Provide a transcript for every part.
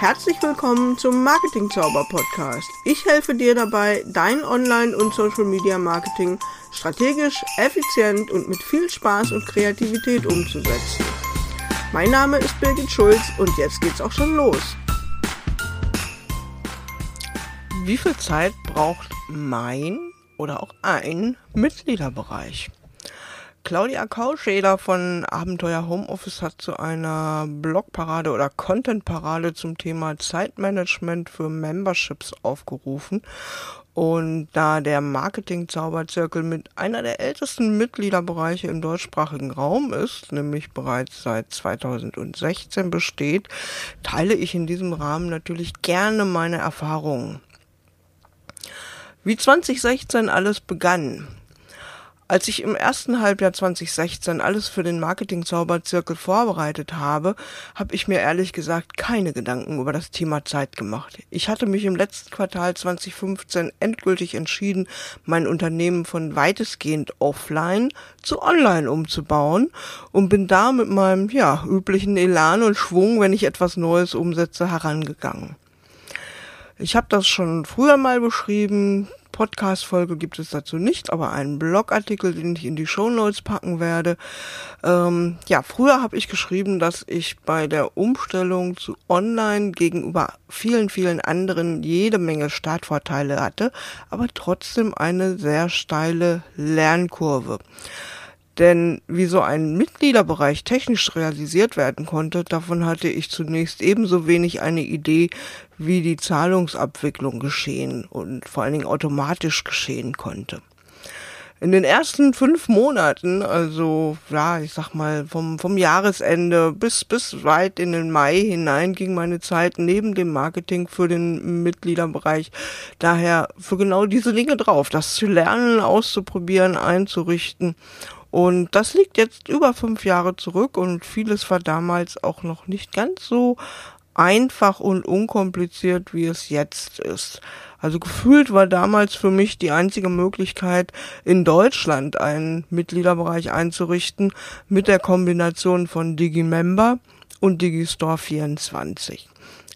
Herzlich willkommen zum Marketing Zauber Podcast. Ich helfe dir dabei, dein Online- und Social Media Marketing strategisch, effizient und mit viel Spaß und Kreativität umzusetzen. Mein Name ist Birgit Schulz und jetzt geht's auch schon los. Wie viel Zeit braucht mein oder auch ein Mitgliederbereich? Claudia Kauscheder von Abenteuer Homeoffice hat zu einer Blogparade oder Contentparade zum Thema Zeitmanagement für Memberships aufgerufen. Und da der Marketing-Zauberzirkel mit einer der ältesten Mitgliederbereiche im deutschsprachigen Raum ist, nämlich bereits seit 2016 besteht, teile ich in diesem Rahmen natürlich gerne meine Erfahrungen. Wie 2016 alles begann, als ich im ersten Halbjahr 2016 alles für den Marketing-Zauberzirkel vorbereitet habe, habe ich mir ehrlich gesagt keine Gedanken über das Thema Zeit gemacht. Ich hatte mich im letzten Quartal 2015 endgültig entschieden, mein Unternehmen von weitestgehend offline zu online umzubauen und bin da mit meinem ja, üblichen Elan und Schwung, wenn ich etwas Neues umsetze, herangegangen. Ich habe das schon früher mal beschrieben. Podcast-Folge gibt es dazu nicht, aber einen Blogartikel, den ich in die Show Notes packen werde. Ähm, ja, früher habe ich geschrieben, dass ich bei der Umstellung zu Online gegenüber vielen, vielen anderen jede Menge Startvorteile hatte, aber trotzdem eine sehr steile Lernkurve. Denn wie so ein Mitgliederbereich technisch realisiert werden konnte, davon hatte ich zunächst ebenso wenig eine Idee, wie die Zahlungsabwicklung geschehen und vor allen Dingen automatisch geschehen konnte. In den ersten fünf Monaten, also ja, ich sag mal vom, vom Jahresende bis, bis weit in den Mai hinein ging meine Zeit neben dem Marketing für den Mitgliederbereich daher für genau diese Dinge drauf, das zu lernen, auszuprobieren, einzurichten und das liegt jetzt über fünf Jahre zurück und vieles war damals auch noch nicht ganz so einfach und unkompliziert, wie es jetzt ist. Also gefühlt war damals für mich die einzige Möglichkeit, in Deutschland einen Mitgliederbereich einzurichten mit der Kombination von Digimember und Digistore 24.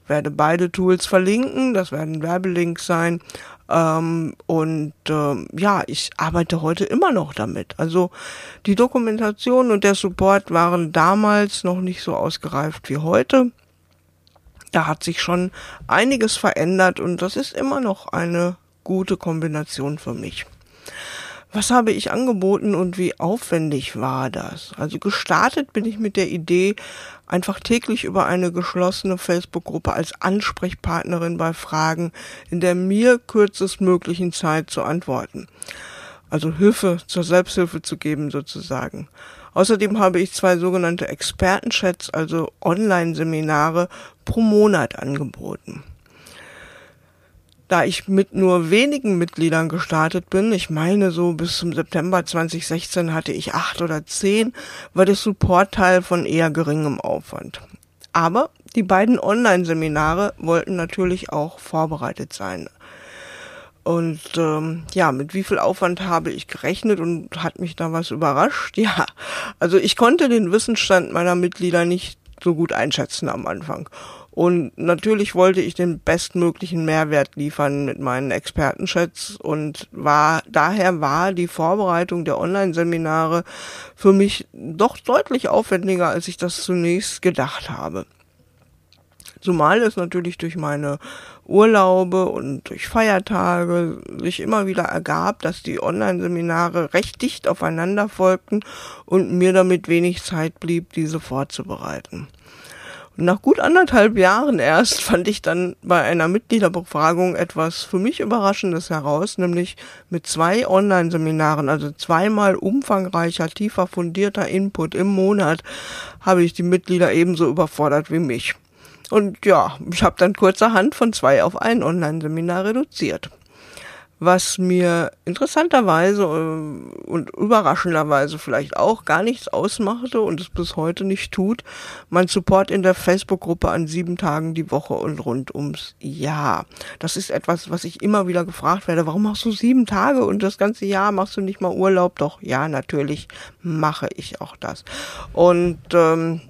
Ich werde beide Tools verlinken, das werden Werbelinks sein. Ähm, und ähm, ja, ich arbeite heute immer noch damit. Also die Dokumentation und der Support waren damals noch nicht so ausgereift wie heute. Da hat sich schon einiges verändert und das ist immer noch eine gute Kombination für mich. Was habe ich angeboten und wie aufwendig war das? Also gestartet bin ich mit der Idee, einfach täglich über eine geschlossene Facebook-Gruppe als Ansprechpartnerin bei Fragen in der mir kürzestmöglichen Zeit zu antworten. Also Hilfe zur Selbsthilfe zu geben sozusagen. Außerdem habe ich zwei sogenannte Expertenchats, also Online-Seminare pro Monat angeboten da ich mit nur wenigen Mitgliedern gestartet bin, ich meine so bis zum September 2016 hatte ich acht oder zehn, war der Support-Teil von eher geringem Aufwand. Aber die beiden Online-Seminare wollten natürlich auch vorbereitet sein. Und ähm, ja, mit wie viel Aufwand habe ich gerechnet und hat mich da was überrascht? Ja, also ich konnte den Wissensstand meiner Mitglieder nicht so gut einschätzen am Anfang. Und natürlich wollte ich den bestmöglichen Mehrwert liefern mit meinen Expertenchats und war, daher war die Vorbereitung der Online-Seminare für mich doch deutlich aufwendiger, als ich das zunächst gedacht habe. Zumal es natürlich durch meine Urlaube und durch Feiertage sich immer wieder ergab, dass die Online-Seminare recht dicht aufeinander folgten und mir damit wenig Zeit blieb, diese vorzubereiten. Nach gut anderthalb Jahren erst fand ich dann bei einer Mitgliederbefragung etwas für mich Überraschendes heraus, nämlich mit zwei Online-Seminaren, also zweimal umfangreicher, tiefer fundierter Input im Monat, habe ich die Mitglieder ebenso überfordert wie mich. Und ja, ich habe dann kurzerhand von zwei auf ein Online-Seminar reduziert was mir interessanterweise äh, und überraschenderweise vielleicht auch gar nichts ausmachte und es bis heute nicht tut, mein Support in der Facebook-Gruppe an sieben Tagen die Woche und rund ums Jahr. Das ist etwas, was ich immer wieder gefragt werde, warum machst du sieben Tage und das ganze Jahr machst du nicht mal Urlaub? Doch, ja, natürlich mache ich auch das. Und ähm,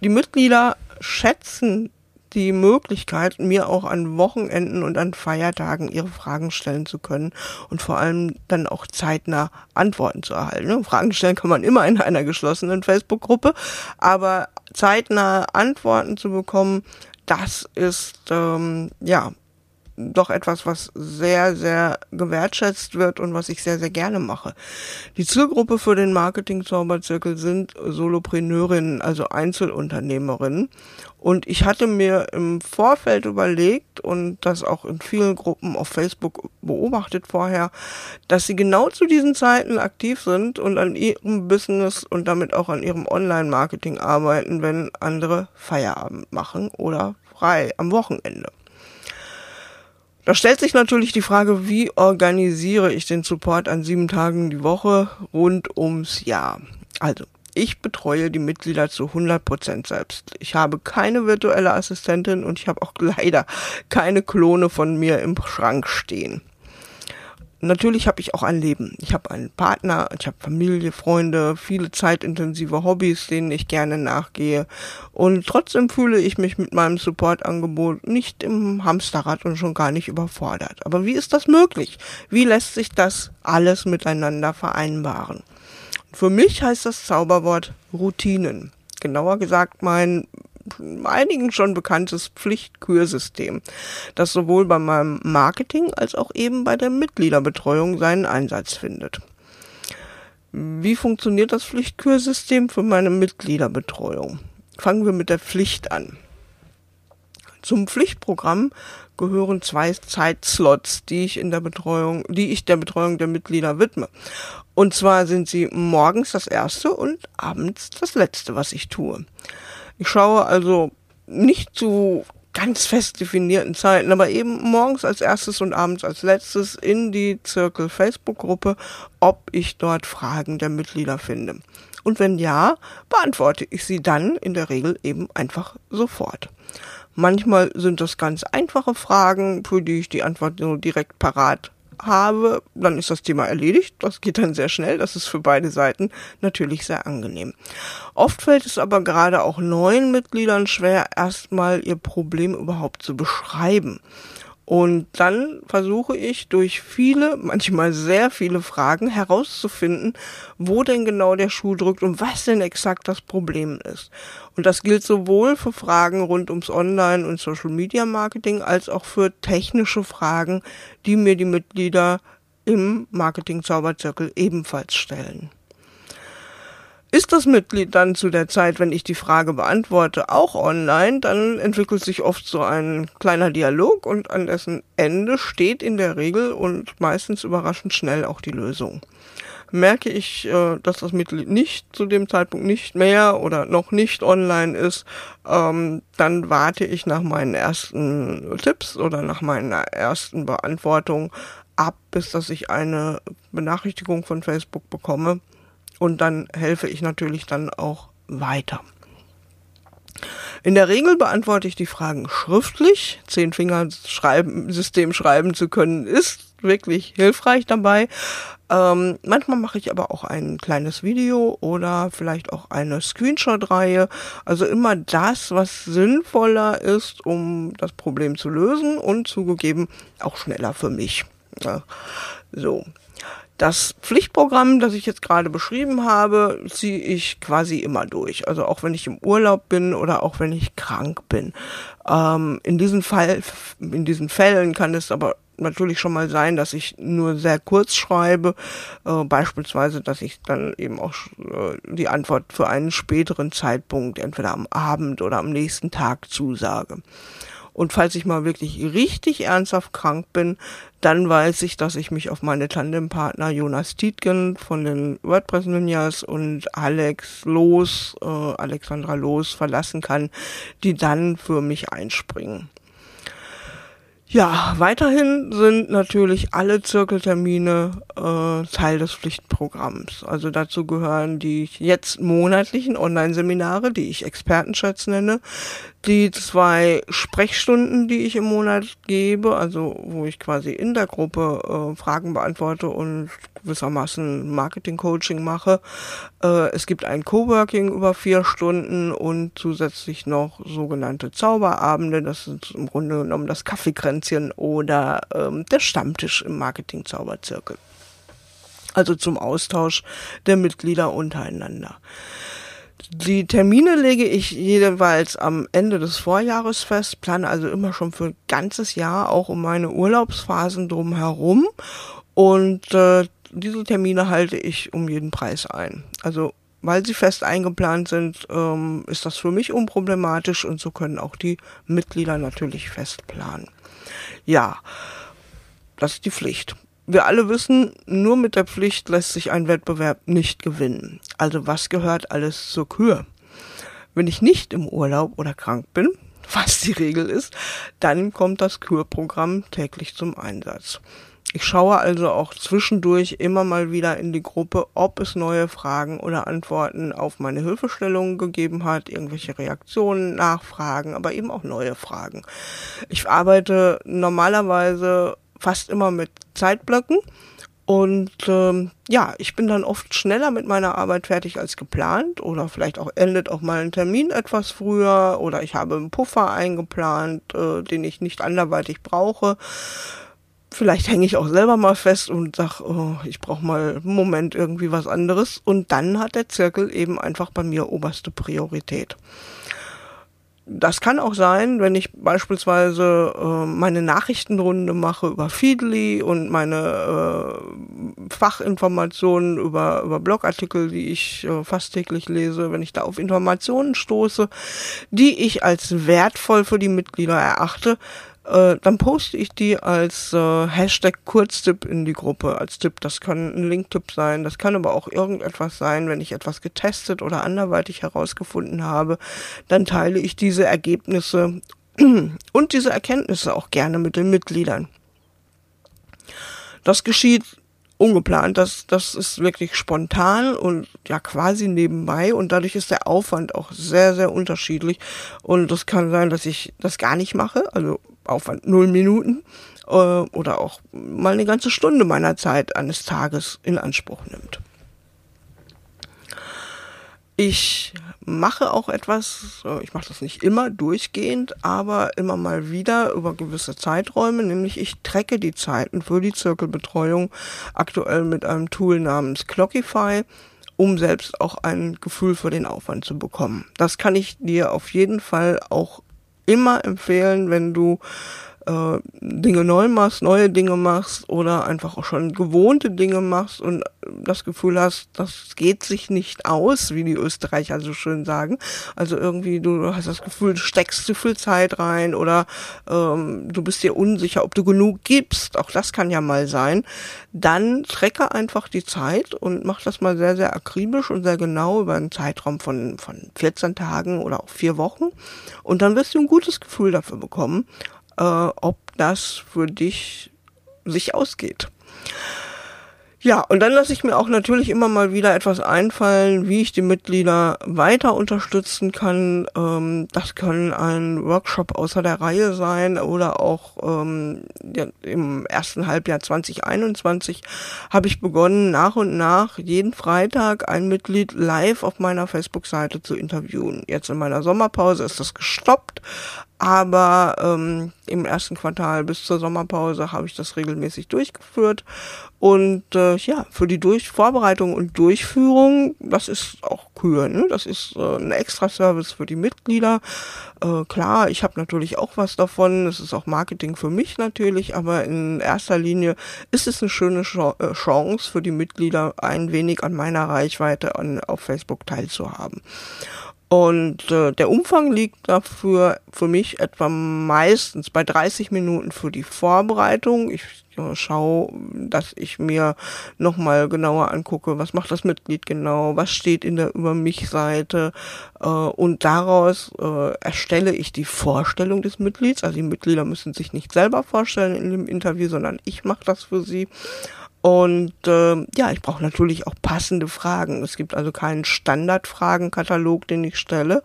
die Mitglieder schätzen die Möglichkeit, mir auch an Wochenenden und an Feiertagen ihre Fragen stellen zu können und vor allem dann auch zeitnah Antworten zu erhalten. Ne? Fragen stellen kann man immer in einer geschlossenen Facebook-Gruppe, aber zeitnah Antworten zu bekommen, das ist ähm, ja doch etwas, was sehr, sehr gewertschätzt wird und was ich sehr, sehr gerne mache. Die Zielgruppe für den Marketing-Zauberzirkel sind Solopreneurinnen, also Einzelunternehmerinnen. Und ich hatte mir im Vorfeld überlegt und das auch in vielen Gruppen auf Facebook beobachtet vorher, dass sie genau zu diesen Zeiten aktiv sind und an ihrem Business und damit auch an ihrem Online-Marketing arbeiten, wenn andere Feierabend machen oder frei am Wochenende. Da stellt sich natürlich die Frage, wie organisiere ich den Support an sieben Tagen die Woche rund ums Jahr? Also, ich betreue die Mitglieder zu 100 Prozent selbst. Ich habe keine virtuelle Assistentin und ich habe auch leider keine Klone von mir im Schrank stehen natürlich habe ich auch ein Leben. Ich habe einen Partner, ich habe Familie, Freunde, viele zeitintensive Hobbys, denen ich gerne nachgehe. Und trotzdem fühle ich mich mit meinem Supportangebot nicht im Hamsterrad und schon gar nicht überfordert. Aber wie ist das möglich? Wie lässt sich das alles miteinander vereinbaren? Für mich heißt das Zauberwort Routinen. Genauer gesagt mein einigen schon bekanntes Pflichtkürsystem, das sowohl bei meinem Marketing als auch eben bei der Mitgliederbetreuung seinen Einsatz findet. Wie funktioniert das Pflichtkürsystem für meine Mitgliederbetreuung? Fangen wir mit der Pflicht an. Zum Pflichtprogramm gehören zwei Zeitslots, die ich in der Betreuung, die ich der Betreuung der Mitglieder widme. Und zwar sind sie morgens das erste und abends das letzte, was ich tue. Ich schaue also nicht zu ganz fest definierten Zeiten, aber eben morgens als erstes und abends als letztes in die Zirkel Facebook-Gruppe, ob ich dort Fragen der Mitglieder finde. Und wenn ja, beantworte ich sie dann in der Regel eben einfach sofort. Manchmal sind das ganz einfache Fragen, für die ich die Antwort nur direkt parat habe, dann ist das Thema erledigt. Das geht dann sehr schnell. Das ist für beide Seiten natürlich sehr angenehm. Oft fällt es aber gerade auch neuen Mitgliedern schwer, erstmal ihr Problem überhaupt zu beschreiben. Und dann versuche ich durch viele, manchmal sehr viele Fragen herauszufinden, wo denn genau der Schuh drückt und was denn exakt das Problem ist. Und das gilt sowohl für Fragen rund ums Online- und Social-Media-Marketing als auch für technische Fragen, die mir die Mitglieder im Marketing-Zauberzirkel ebenfalls stellen. Ist das Mitglied dann zu der Zeit, wenn ich die Frage beantworte, auch online, dann entwickelt sich oft so ein kleiner Dialog und an dessen Ende steht in der Regel und meistens überraschend schnell auch die Lösung. Merke ich, äh, dass das Mitglied nicht zu dem Zeitpunkt nicht mehr oder noch nicht online ist, ähm, dann warte ich nach meinen ersten Tipps oder nach meiner ersten Beantwortung ab, bis dass ich eine Benachrichtigung von Facebook bekomme und dann helfe ich natürlich dann auch weiter. In der Regel beantworte ich die Fragen schriftlich. Zehn Finger schreiben, System schreiben zu können, ist wirklich hilfreich dabei. Ähm, manchmal mache ich aber auch ein kleines Video oder vielleicht auch eine Screenshot-Reihe. Also immer das, was sinnvoller ist, um das Problem zu lösen und zugegeben auch schneller für mich. Ja, so. Das Pflichtprogramm, das ich jetzt gerade beschrieben habe, ziehe ich quasi immer durch. Also auch wenn ich im Urlaub bin oder auch wenn ich krank bin. Ähm, in, diesen Fall, in diesen Fällen kann es aber natürlich schon mal sein, dass ich nur sehr kurz schreibe, äh, beispielsweise, dass ich dann eben auch äh, die Antwort für einen späteren Zeitpunkt, entweder am Abend oder am nächsten Tag zusage. Und falls ich mal wirklich richtig ernsthaft krank bin, dann weiß ich, dass ich mich auf meine Tandempartner Jonas Tietgen von den WordPress Ninjas und Alex Los, äh, Alexandra Los verlassen kann, die dann für mich einspringen. Ja, weiterhin sind natürlich alle Zirkeltermine äh, Teil des Pflichtprogramms. Also dazu gehören die jetzt monatlichen Online-Seminare, die ich Expertenschatz nenne, die zwei Sprechstunden, die ich im Monat gebe, also wo ich quasi in der Gruppe äh, Fragen beantworte und gewissermaßen Marketing-Coaching mache. Äh, es gibt ein Coworking über vier Stunden und zusätzlich noch sogenannte Zauberabende. Das ist im Grunde genommen das Kaffeekränzchen oder ähm, der Stammtisch im Marketing-Zauberzirkel. Also zum Austausch der Mitglieder untereinander. Die Termine lege ich jeweils am Ende des Vorjahres fest, plane also immer schon für ein ganzes Jahr auch um meine Urlaubsphasen drumherum und äh, diese Termine halte ich um jeden Preis ein. Also weil sie fest eingeplant sind, ähm, ist das für mich unproblematisch und so können auch die Mitglieder natürlich fest planen. Ja, das ist die Pflicht wir alle wissen, nur mit der Pflicht lässt sich ein Wettbewerb nicht gewinnen. Also was gehört alles zur Kür? Wenn ich nicht im Urlaub oder krank bin, was die Regel ist, dann kommt das Kürprogramm täglich zum Einsatz. Ich schaue also auch zwischendurch immer mal wieder in die Gruppe, ob es neue Fragen oder Antworten auf meine Hilfestellungen gegeben hat, irgendwelche Reaktionen, Nachfragen, aber eben auch neue Fragen. Ich arbeite normalerweise fast immer mit Zeitblöcken. Und ähm, ja, ich bin dann oft schneller mit meiner Arbeit fertig als geplant oder vielleicht auch endet auch mal ein Termin etwas früher oder ich habe einen Puffer eingeplant, äh, den ich nicht anderweitig brauche. Vielleicht hänge ich auch selber mal fest und sag, oh, ich brauche mal einen Moment irgendwie was anderes. Und dann hat der Zirkel eben einfach bei mir oberste Priorität. Das kann auch sein, wenn ich beispielsweise äh, meine Nachrichtenrunde mache über Feedly und meine äh, Fachinformationen über, über Blogartikel, die ich äh, fast täglich lese, wenn ich da auf Informationen stoße, die ich als wertvoll für die Mitglieder erachte, äh, dann poste ich die als äh, Hashtag Kurztipp in die Gruppe als Tipp. Das kann ein Linktipp sein, das kann aber auch irgendetwas sein, wenn ich etwas getestet oder anderweitig herausgefunden habe, dann teile ich diese Ergebnisse und diese Erkenntnisse auch gerne mit den Mitgliedern. Das geschieht ungeplant. Das, das ist wirklich spontan und ja quasi nebenbei und dadurch ist der Aufwand auch sehr, sehr unterschiedlich. Und es kann sein, dass ich das gar nicht mache, also Aufwand null Minuten äh, oder auch mal eine ganze Stunde meiner Zeit eines Tages in Anspruch nimmt. Ich mache auch etwas, ich mache das nicht immer durchgehend, aber immer mal wieder über gewisse Zeiträume, nämlich ich trecke die Zeiten für die Zirkelbetreuung aktuell mit einem Tool namens Clockify, um selbst auch ein Gefühl für den Aufwand zu bekommen. Das kann ich dir auf jeden Fall auch immer empfehlen, wenn du äh, Dinge neu machst, neue Dinge machst oder einfach auch schon gewohnte Dinge machst und das Gefühl hast, das geht sich nicht aus, wie die Österreicher so schön sagen. Also irgendwie du hast das Gefühl, du steckst zu viel Zeit rein oder ähm, du bist dir unsicher, ob du genug gibst. Auch das kann ja mal sein. Dann trecke einfach die Zeit und mach das mal sehr, sehr akribisch und sehr genau über einen Zeitraum von, von 14 Tagen oder auch vier Wochen. Und dann wirst du ein gutes Gefühl dafür bekommen, äh, ob das für dich sich ausgeht. Ja, und dann lasse ich mir auch natürlich immer mal wieder etwas einfallen, wie ich die Mitglieder weiter unterstützen kann. Ähm, das kann ein Workshop außer der Reihe sein oder auch ähm, im ersten Halbjahr 2021 habe ich begonnen, nach und nach jeden Freitag ein Mitglied live auf meiner Facebook-Seite zu interviewen. Jetzt in meiner Sommerpause ist das gestoppt, aber ähm, im ersten Quartal bis zur Sommerpause habe ich das regelmäßig durchgeführt. Und äh, ja, für die Durch Vorbereitung und Durchführung, das ist auch Kür, ne? Das ist äh, ein Extra-Service für die Mitglieder. Äh, klar, ich habe natürlich auch was davon. Es ist auch Marketing für mich natürlich, aber in erster Linie ist es eine schöne äh, Chance für die Mitglieder, ein wenig an meiner Reichweite an, auf Facebook teilzuhaben. Und äh, der Umfang liegt dafür für mich etwa meistens bei 30 Minuten für die Vorbereitung. Ich äh, schaue, dass ich mir nochmal genauer angucke, was macht das Mitglied genau, was steht in der Über mich-Seite äh, und daraus äh, erstelle ich die Vorstellung des Mitglieds. Also die Mitglieder müssen sich nicht selber vorstellen in dem Interview, sondern ich mache das für sie Und äh, ja, ich brauche natürlich auch passende Fragen. Es gibt also keinen Standardfragenkatalog, den ich stelle,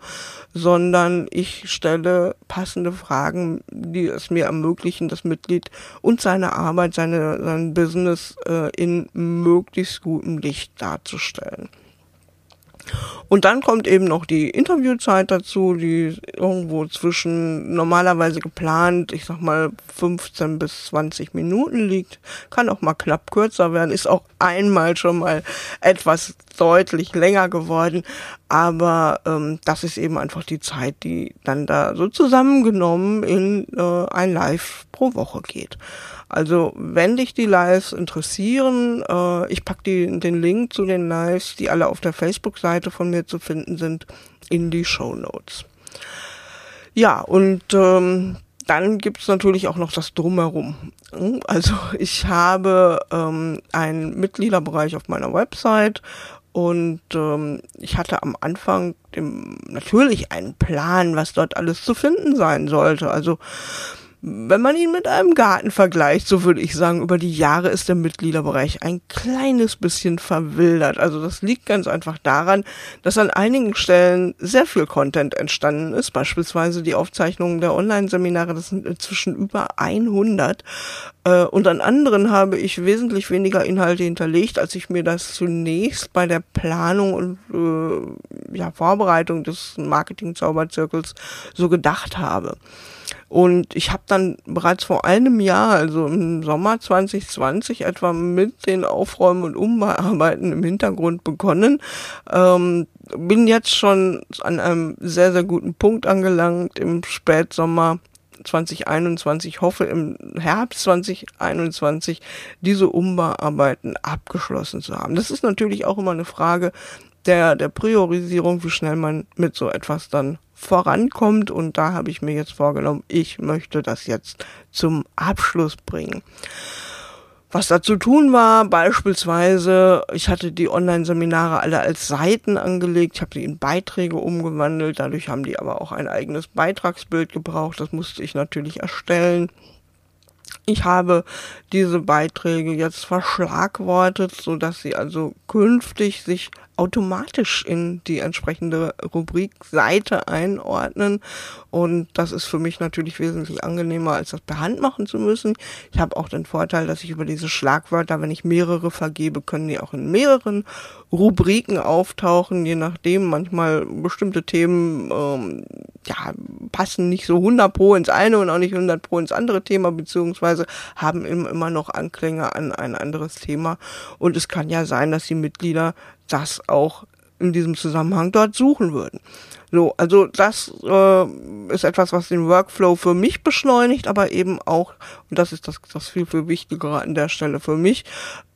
sondern ich stelle passende Fragen, die es mir ermöglichen, das Mitglied und seine Arbeit, seine, sein Business äh, in möglichst gutem Licht darzustellen. Und dann kommt eben noch die Interviewzeit dazu, die irgendwo zwischen normalerweise geplant, ich sag mal 15 bis 20 Minuten liegt. Kann auch mal knapp kürzer werden, ist auch einmal schon mal etwas deutlich länger geworden. Aber ähm, das ist eben einfach die Zeit, die dann da so zusammengenommen in äh, ein Live pro Woche geht. Also wenn dich die Lives interessieren, äh, ich pack die, den Link zu den Lives, die alle auf der Facebook-Seite von mir zu finden sind, in die Show Notes. Ja, und ähm, dann gibt's natürlich auch noch das Drumherum. Also ich habe ähm, einen Mitgliederbereich auf meiner Website und ähm, ich hatte am Anfang dem, natürlich einen Plan, was dort alles zu finden sein sollte. Also wenn man ihn mit einem Garten vergleicht, so würde ich sagen, über die Jahre ist der Mitgliederbereich ein kleines bisschen verwildert. Also das liegt ganz einfach daran, dass an einigen Stellen sehr viel Content entstanden ist, beispielsweise die Aufzeichnungen der Online-Seminare, das sind inzwischen über 100. Äh, und an anderen habe ich wesentlich weniger Inhalte hinterlegt, als ich mir das zunächst bei der Planung und äh, ja, Vorbereitung des Marketing-Zauberzirkels so gedacht habe. Und ich habe dann bereits vor einem Jahr, also im Sommer 2020 etwa mit den Aufräumen und Umbearbeiten im Hintergrund begonnen. Ähm, bin jetzt schon an einem sehr, sehr guten Punkt angelangt im Spätsommer 2021, hoffe im Herbst 2021 diese Umbauarbeiten abgeschlossen zu haben. Das ist natürlich auch immer eine Frage der, der Priorisierung, wie schnell man mit so etwas dann vorankommt. Und da habe ich mir jetzt vorgenommen, ich möchte das jetzt zum Abschluss bringen. Was da zu tun war, beispielsweise, ich hatte die Online-Seminare alle als Seiten angelegt, ich habe sie in Beiträge umgewandelt, dadurch haben die aber auch ein eigenes Beitragsbild gebraucht, das musste ich natürlich erstellen. Ich habe diese Beiträge jetzt verschlagwortet, so dass sie also künftig sich automatisch in die entsprechende Rubrik Seite einordnen. Und das ist für mich natürlich wesentlich angenehmer, als das per Hand machen zu müssen. Ich habe auch den Vorteil, dass ich über diese Schlagwörter, wenn ich mehrere vergebe, können die auch in mehreren Rubriken auftauchen, je nachdem. Manchmal bestimmte Themen ähm, ja, passen nicht so 100 pro ins eine und auch nicht 100 pro ins andere Thema, beziehungsweise haben immer noch Anklänge an ein anderes Thema. Und es kann ja sein, dass die Mitglieder das auch in diesem Zusammenhang dort suchen würden. So, also das äh, ist etwas, was den Workflow für mich beschleunigt, aber eben auch, und das ist das, das viel, viel wichtigere an der Stelle für mich,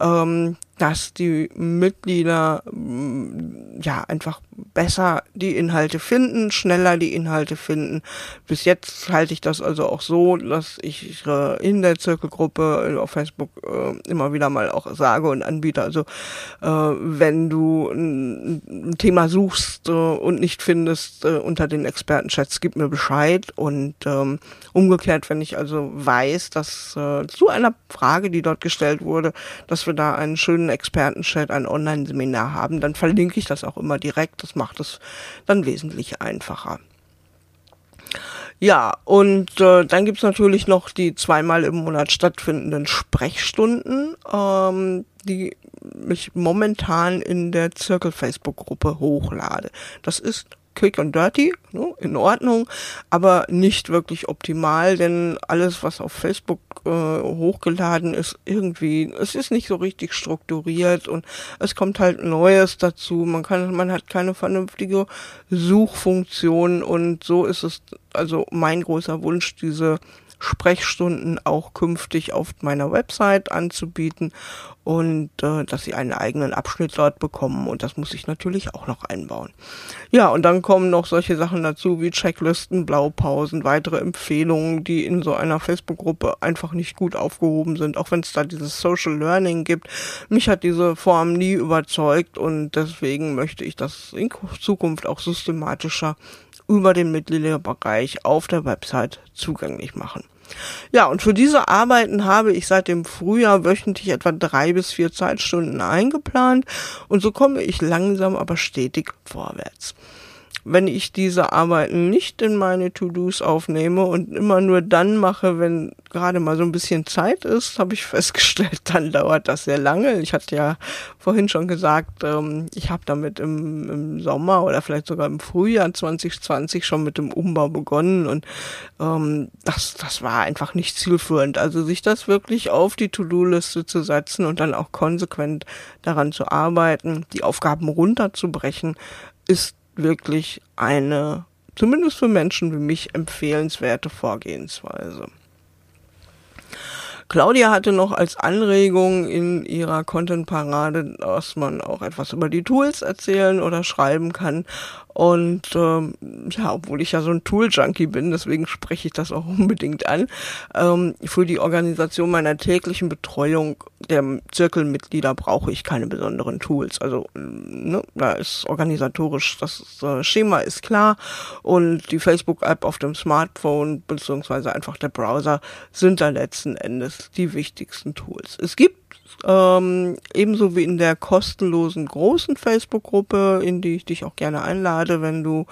ähm, dass die Mitglieder mm, ja einfach besser die Inhalte finden, schneller die Inhalte finden. Bis jetzt halte ich das also auch so, dass ich äh, in der Zirkelgruppe auf Facebook äh, immer wieder mal auch sage und anbiete. Also äh, wenn du ein Thema suchst und nicht findest unter den Expertenchats, gib mir Bescheid. Und ähm, umgekehrt, wenn ich also weiß, dass zu einer Frage, die dort gestellt wurde, dass wir da einen schönen Expertenchat, ein Online-Seminar haben, dann verlinke ich das auch immer direkt. Das macht es dann wesentlich einfacher. Ja, und äh, dann gibt's natürlich noch die zweimal im Monat stattfindenden Sprechstunden, ähm, die ich momentan in der Zirkel Facebook-Gruppe hochlade. Das ist quick and dirty, ne, in Ordnung, aber nicht wirklich optimal, denn alles, was auf Facebook äh, hochgeladen ist, irgendwie, es ist nicht so richtig strukturiert und es kommt halt Neues dazu. Man kann, man hat keine vernünftige Suchfunktion und so ist es also mein großer Wunsch, diese Sprechstunden auch künftig auf meiner Website anzubieten und äh, dass sie einen eigenen Abschnitt dort bekommen und das muss ich natürlich auch noch einbauen. Ja, und dann kommen noch solche Sachen dazu wie Checklisten, Blaupausen, weitere Empfehlungen, die in so einer Facebook-Gruppe einfach nicht gut aufgehoben sind, auch wenn es da dieses Social Learning gibt. Mich hat diese Form nie überzeugt und deswegen möchte ich das in Zukunft auch systematischer über den Mitgliederbereich auf der Website zugänglich machen. Ja, und für diese Arbeiten habe ich seit dem Frühjahr wöchentlich etwa drei bis vier Zeitstunden eingeplant. Und so komme ich langsam aber stetig vorwärts wenn ich diese Arbeiten nicht in meine To-Dos aufnehme und immer nur dann mache, wenn gerade mal so ein bisschen Zeit ist, habe ich festgestellt, dann dauert das sehr lange. Ich hatte ja vorhin schon gesagt, ähm, ich habe damit im, im Sommer oder vielleicht sogar im Frühjahr 2020 schon mit dem Umbau begonnen und ähm, das, das war einfach nicht zielführend. Also sich das wirklich auf die To-Do-Liste zu setzen und dann auch konsequent daran zu arbeiten, die Aufgaben runterzubrechen, ist wirklich eine, zumindest für Menschen wie mich, empfehlenswerte Vorgehensweise. Claudia hatte noch als Anregung in ihrer Content-Parade, dass man auch etwas über die Tools erzählen oder schreiben kann. Und ähm, ja, obwohl ich ja so ein Tool-Junkie bin, deswegen spreche ich das auch unbedingt an, ähm, für die Organisation meiner täglichen Betreuung der Zirkelmitglieder brauche ich keine besonderen Tools. Also ne, da ist organisatorisch, das Schema ist klar und die Facebook-App auf dem Smartphone beziehungsweise einfach der Browser sind da letzten Endes die wichtigsten Tools. Es gibt ähm, ebenso wie in der kostenlosen großen Facebook-Gruppe, in die ich dich auch gerne einlade, wenn du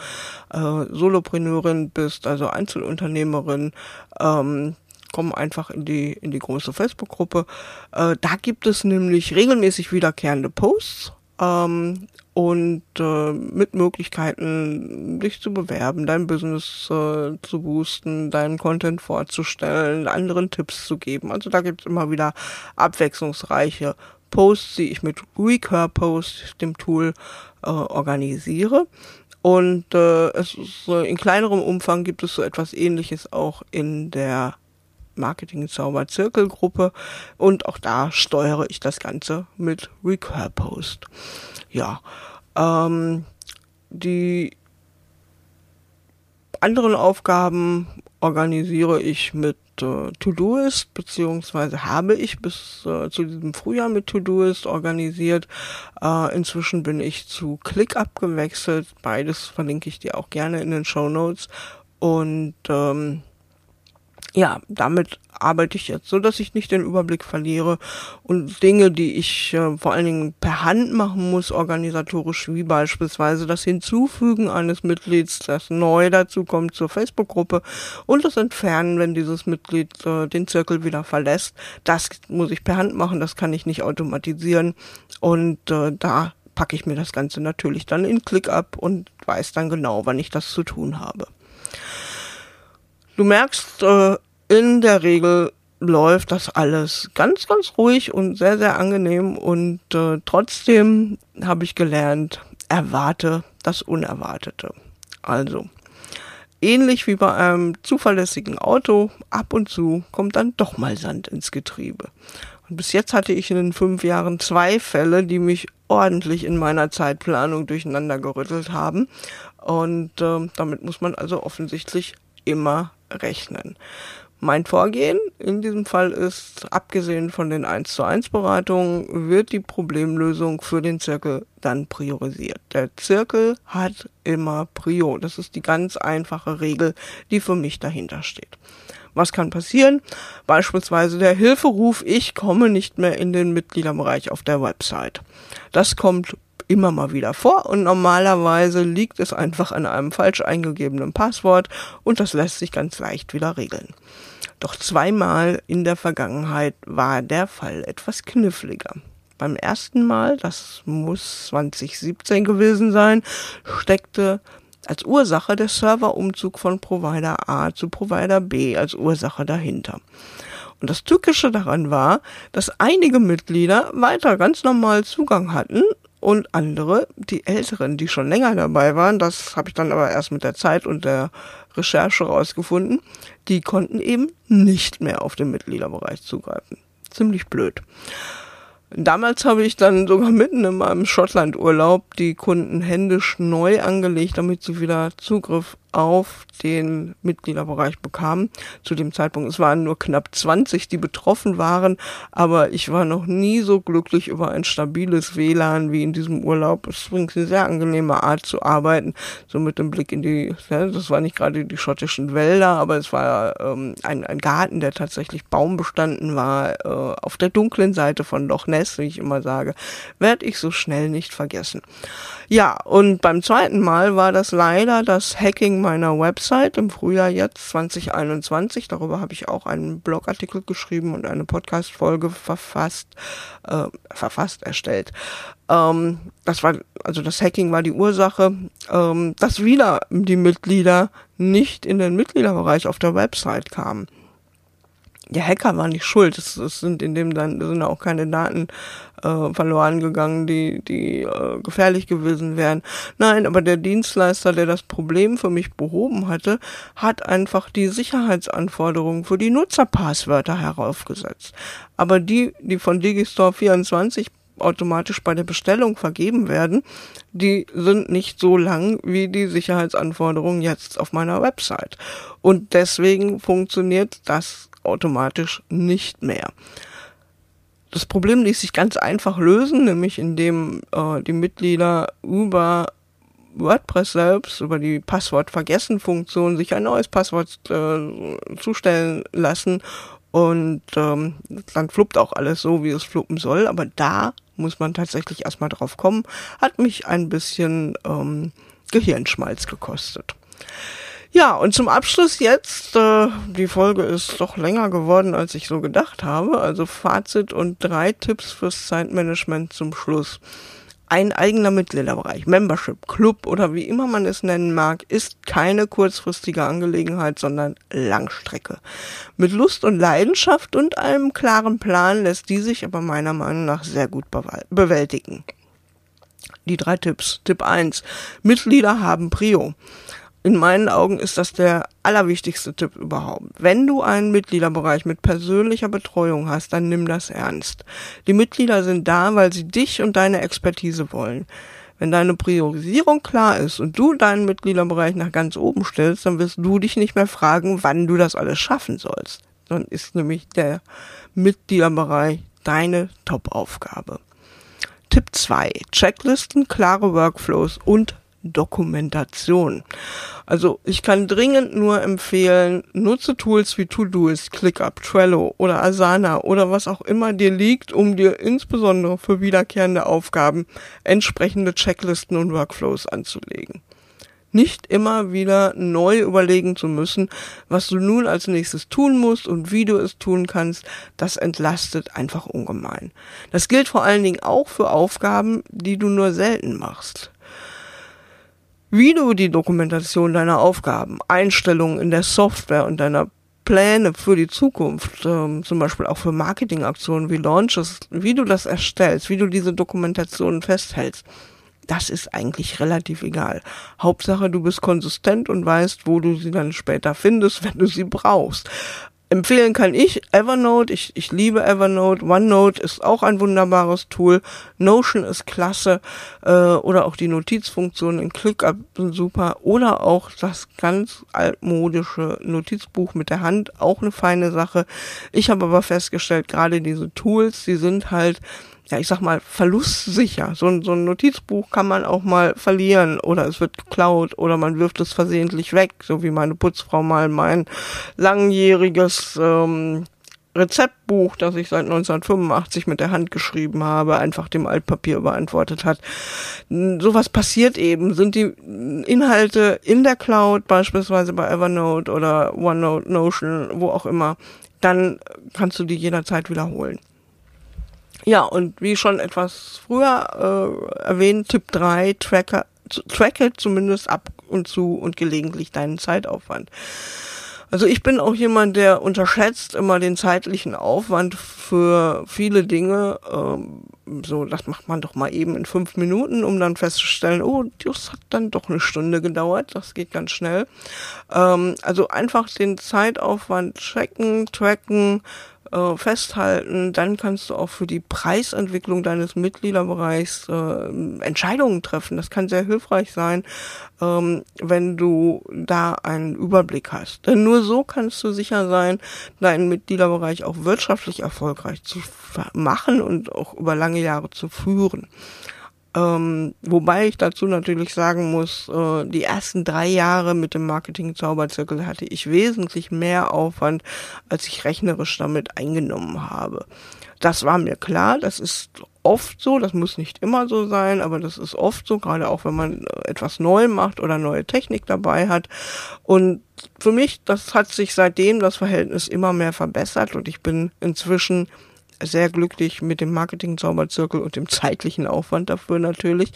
äh, Solopreneurin bist, also Einzelunternehmerin, ähm, komm einfach in die in die große Facebook-Gruppe. Äh, da gibt es nämlich regelmäßig wiederkehrende Posts ähm, und äh, mit Möglichkeiten, dich zu bewerben, dein Business äh, zu boosten, deinen Content vorzustellen, anderen Tipps zu geben. Also da gibt es immer wieder abwechslungsreiche Posts, die ich mit Recur Post, dem Tool, äh, organisiere. Und äh, es ist, äh, in kleinerem Umfang gibt es so etwas ähnliches auch in der Marketing Zauber Zirkelgruppe und auch da steuere ich das Ganze mit Recur Post. Ja, ähm, die anderen Aufgaben organisiere ich mit äh, Todoist, beziehungsweise habe ich bis äh, zu diesem Frühjahr mit Todoist organisiert. Äh, inzwischen bin ich zu ClickUp gewechselt. Beides verlinke ich dir auch gerne in den Show Notes. Und ähm, ja, damit arbeite ich jetzt so, dass ich nicht den Überblick verliere und Dinge, die ich äh, vor allen Dingen per Hand machen muss, organisatorisch, wie beispielsweise das Hinzufügen eines Mitglieds, das neu dazu kommt zur Facebook-Gruppe und das Entfernen, wenn dieses Mitglied äh, den Zirkel wieder verlässt, das muss ich per Hand machen, das kann ich nicht automatisieren und äh, da packe ich mir das Ganze natürlich dann in ClickUp und weiß dann genau, wann ich das zu tun habe. Du merkst, äh, in der Regel läuft das alles ganz, ganz ruhig und sehr, sehr angenehm und äh, trotzdem habe ich gelernt, erwarte das Unerwartete. Also, ähnlich wie bei einem zuverlässigen Auto, ab und zu kommt dann doch mal Sand ins Getriebe. Und bis jetzt hatte ich in den fünf Jahren zwei Fälle, die mich ordentlich in meiner Zeitplanung durcheinander gerüttelt haben. Und äh, damit muss man also offensichtlich immer rechnen. Mein Vorgehen in diesem Fall ist, abgesehen von den 1 zu 1 Beratungen, wird die Problemlösung für den Zirkel dann priorisiert. Der Zirkel hat immer Prio. Das ist die ganz einfache Regel, die für mich dahinter steht. Was kann passieren? Beispielsweise der Hilferuf, ich komme nicht mehr in den Mitgliederbereich auf der Website. Das kommt immer mal wieder vor und normalerweise liegt es einfach an einem falsch eingegebenen Passwort und das lässt sich ganz leicht wieder regeln. Doch zweimal in der Vergangenheit war der Fall etwas kniffliger. Beim ersten Mal, das muss 2017 gewesen sein, steckte als Ursache der Serverumzug von Provider A zu Provider B als Ursache dahinter. Und das Tückische daran war, dass einige Mitglieder weiter ganz normal Zugang hatten und andere, die Älteren, die schon länger dabei waren, das habe ich dann aber erst mit der Zeit und der Recherche rausgefunden, die konnten eben nicht mehr auf den Mitgliederbereich zugreifen. Ziemlich blöd. Damals habe ich dann sogar mitten in meinem Schottland-Urlaub die Kunden händisch neu angelegt, damit sie wieder Zugriff auf den Mitgliederbereich bekam zu dem Zeitpunkt. Es waren nur knapp 20, die betroffen waren, aber ich war noch nie so glücklich über ein stabiles WLAN wie in diesem Urlaub. Es ist übrigens eine sehr angenehme Art zu arbeiten, so mit dem Blick in die, ja, das war nicht gerade die schottischen Wälder, aber es war ähm, ein, ein Garten, der tatsächlich baumbestanden war, äh, auf der dunklen Seite von Loch Ness, wie ich immer sage, werde ich so schnell nicht vergessen. Ja, und beim zweiten Mal war das leider das Hacking meiner Website im Frühjahr jetzt 2021. Darüber habe ich auch einen Blogartikel geschrieben und eine Podcast-Folge verfasst, äh, verfasst, erstellt. Ähm, das war, also das Hacking war die Ursache, ähm, dass wieder die Mitglieder nicht in den Mitgliederbereich auf der Website kamen der Hacker war nicht schuld. Es, es sind in dem dann sind auch keine Daten äh, verloren gegangen, die die äh, gefährlich gewesen wären. Nein, aber der Dienstleister, der das Problem für mich behoben hatte, hat einfach die Sicherheitsanforderungen für die Nutzerpasswörter heraufgesetzt. Aber die, die von Digistore 24 automatisch bei der Bestellung vergeben werden, die sind nicht so lang wie die Sicherheitsanforderungen jetzt auf meiner Website. Und deswegen funktioniert das automatisch nicht mehr. Das Problem ließ sich ganz einfach lösen, nämlich indem äh, die Mitglieder über WordPress selbst, über die Passwort-Vergessen-Funktion sich ein neues Passwort äh, zustellen lassen und ähm, dann fluppt auch alles so, wie es fluppen soll. Aber da muss man tatsächlich erstmal drauf kommen. Hat mich ein bisschen ähm, Gehirnschmalz gekostet. Ja, und zum Abschluss jetzt, äh, die Folge ist doch länger geworden, als ich so gedacht habe. Also Fazit und drei Tipps fürs Zeitmanagement zum Schluss. Ein eigener Mitgliederbereich, Membership, Club oder wie immer man es nennen mag, ist keine kurzfristige Angelegenheit, sondern Langstrecke. Mit Lust und Leidenschaft und einem klaren Plan lässt die sich aber meiner Meinung nach sehr gut bewältigen. Die drei Tipps. Tipp 1. Mitglieder haben Prio in meinen Augen ist das der allerwichtigste Tipp überhaupt. Wenn du einen Mitgliederbereich mit persönlicher Betreuung hast, dann nimm das ernst. Die Mitglieder sind da, weil sie dich und deine Expertise wollen. Wenn deine Priorisierung klar ist und du deinen Mitgliederbereich nach ganz oben stellst, dann wirst du dich nicht mehr fragen, wann du das alles schaffen sollst. Dann ist nämlich der Mitgliederbereich deine Top-Aufgabe. Tipp 2. Checklisten, klare Workflows und Dokumentation. Also ich kann dringend nur empfehlen, nutze Tools wie Todoist, ClickUp, Trello oder Asana oder was auch immer dir liegt, um dir insbesondere für wiederkehrende Aufgaben entsprechende Checklisten und Workflows anzulegen. Nicht immer wieder neu überlegen zu müssen, was du nun als nächstes tun musst und wie du es tun kannst, das entlastet einfach ungemein. Das gilt vor allen Dingen auch für Aufgaben, die du nur selten machst wie du die Dokumentation deiner Aufgaben, Einstellungen in der Software und deiner Pläne für die Zukunft, ähm, zum Beispiel auch für Marketingaktionen wie Launches, wie du das erstellst, wie du diese Dokumentationen festhältst, das ist eigentlich relativ egal. Hauptsache, du bist konsistent und weißt, wo du sie dann später findest, wenn du sie brauchst. Empfehlen kann ich Evernote. Ich, ich liebe Evernote. OneNote ist auch ein wunderbares Tool. Notion ist klasse. Äh, oder auch die Notizfunktion in ClickUp sind super. Oder auch das ganz altmodische Notizbuch mit der Hand. Auch eine feine Sache. Ich habe aber festgestellt, gerade diese Tools, die sind halt ja, ich sag mal, verlustsicher. So ein, so ein Notizbuch kann man auch mal verlieren oder es wird geklaut oder man wirft es versehentlich weg, so wie meine Putzfrau mal mein langjähriges ähm, Rezeptbuch, das ich seit 1985 mit der Hand geschrieben habe, einfach dem Altpapier beantwortet hat. Sowas passiert eben. Sind die Inhalte in der Cloud, beispielsweise bei Evernote oder OneNote, Notion, wo auch immer, dann kannst du die jederzeit wiederholen. Ja, und wie schon etwas früher äh, erwähnt, Tipp 3, Tracker, tracke zumindest ab und zu und gelegentlich deinen Zeitaufwand. Also ich bin auch jemand, der unterschätzt immer den zeitlichen Aufwand für viele Dinge. Ähm, so, das macht man doch mal eben in fünf Minuten, um dann festzustellen, oh, das hat dann doch eine Stunde gedauert. Das geht ganz schnell. Ähm, also einfach den Zeitaufwand checken, tracken, äh, festhalten. Dann kannst du auch für die Preisentwicklung deines Mitgliederbereichs äh, Entscheidungen treffen. Das kann sehr hilfreich sein, ähm, wenn du da einen Überblick hast. Denn nur so kannst du sicher sein, deinen Mitgliederbereich auch wirtschaftlich erfolgreich zu machen und auch über lange Jahre zu führen. Ähm, wobei ich dazu natürlich sagen muss, äh, die ersten drei Jahre mit dem Marketing-Zauberzirkel hatte ich wesentlich mehr Aufwand, als ich rechnerisch damit eingenommen habe. Das war mir klar, das ist oft so, das muss nicht immer so sein, aber das ist oft so, gerade auch wenn man äh, etwas neu macht oder neue Technik dabei hat. Und für mich, das hat sich seitdem das Verhältnis immer mehr verbessert und ich bin inzwischen sehr glücklich mit dem Marketing-Zauberzirkel und dem zeitlichen Aufwand dafür natürlich.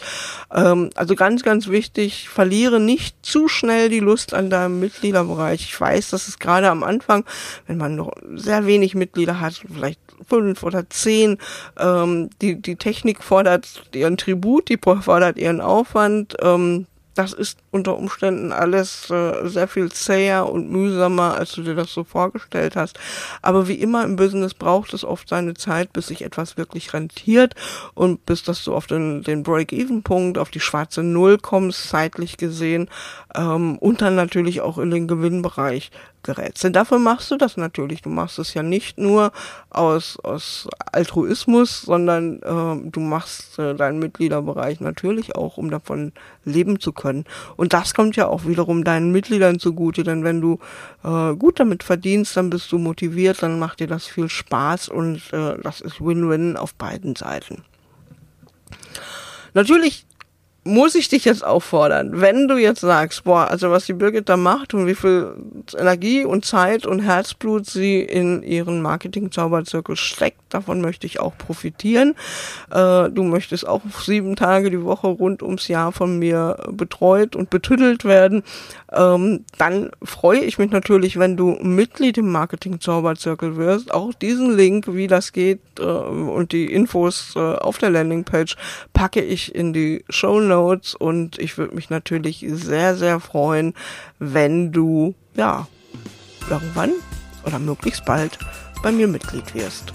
Ähm, also ganz, ganz wichtig, verliere nicht zu schnell die Lust an deinem Mitgliederbereich. Ich weiß, dass es gerade am Anfang, wenn man noch sehr wenig Mitglieder hat, vielleicht fünf oder zehn, ähm, die, die Technik fordert ihren Tribut, die fordert ihren Aufwand. Ähm, das ist unter Umständen alles äh, sehr viel zäher und mühsamer, als du dir das so vorgestellt hast. Aber wie immer im Business braucht es oft seine Zeit, bis sich etwas wirklich rentiert und bis dass du auf den, den Break-Even-Punkt, auf die schwarze Null kommst, zeitlich gesehen, ähm, und dann natürlich auch in den Gewinnbereich Denn dafür machst du das natürlich. Du machst es ja nicht nur aus, aus Altruismus, sondern äh, du machst äh, deinen Mitgliederbereich natürlich auch, um davon leben zu können. Und das kommt ja auch wiederum deinen Mitgliedern zugute, denn wenn du äh, gut damit verdienst, dann bist du motiviert, dann macht dir das viel Spaß und äh, das ist Win-Win auf beiden Seiten. Natürlich muss ich dich jetzt auffordern, wenn du jetzt sagst, boah, also was die Birgit da macht und wie viel Energie und Zeit und Herzblut sie in ihren Marketing-Zauberzirkel steckt, davon möchte ich auch profitieren. Äh, du möchtest auch sieben Tage die Woche rund ums Jahr von mir betreut und betüttelt werden. Ähm, dann freue ich mich natürlich, wenn du Mitglied im Marketing-Zauberzirkel wirst. Auch diesen Link, wie das geht äh, und die Infos äh, auf der Landingpage packe ich in die Show Notes Notes und ich würde mich natürlich sehr, sehr freuen, wenn du, ja, irgendwann oder möglichst bald bei mir Mitglied wirst.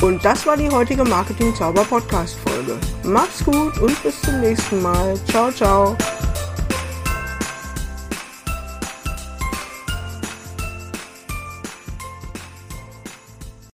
Und das war die heutige Marketing Zauber Podcast Folge. Mach's gut und bis zum nächsten Mal. Ciao, ciao.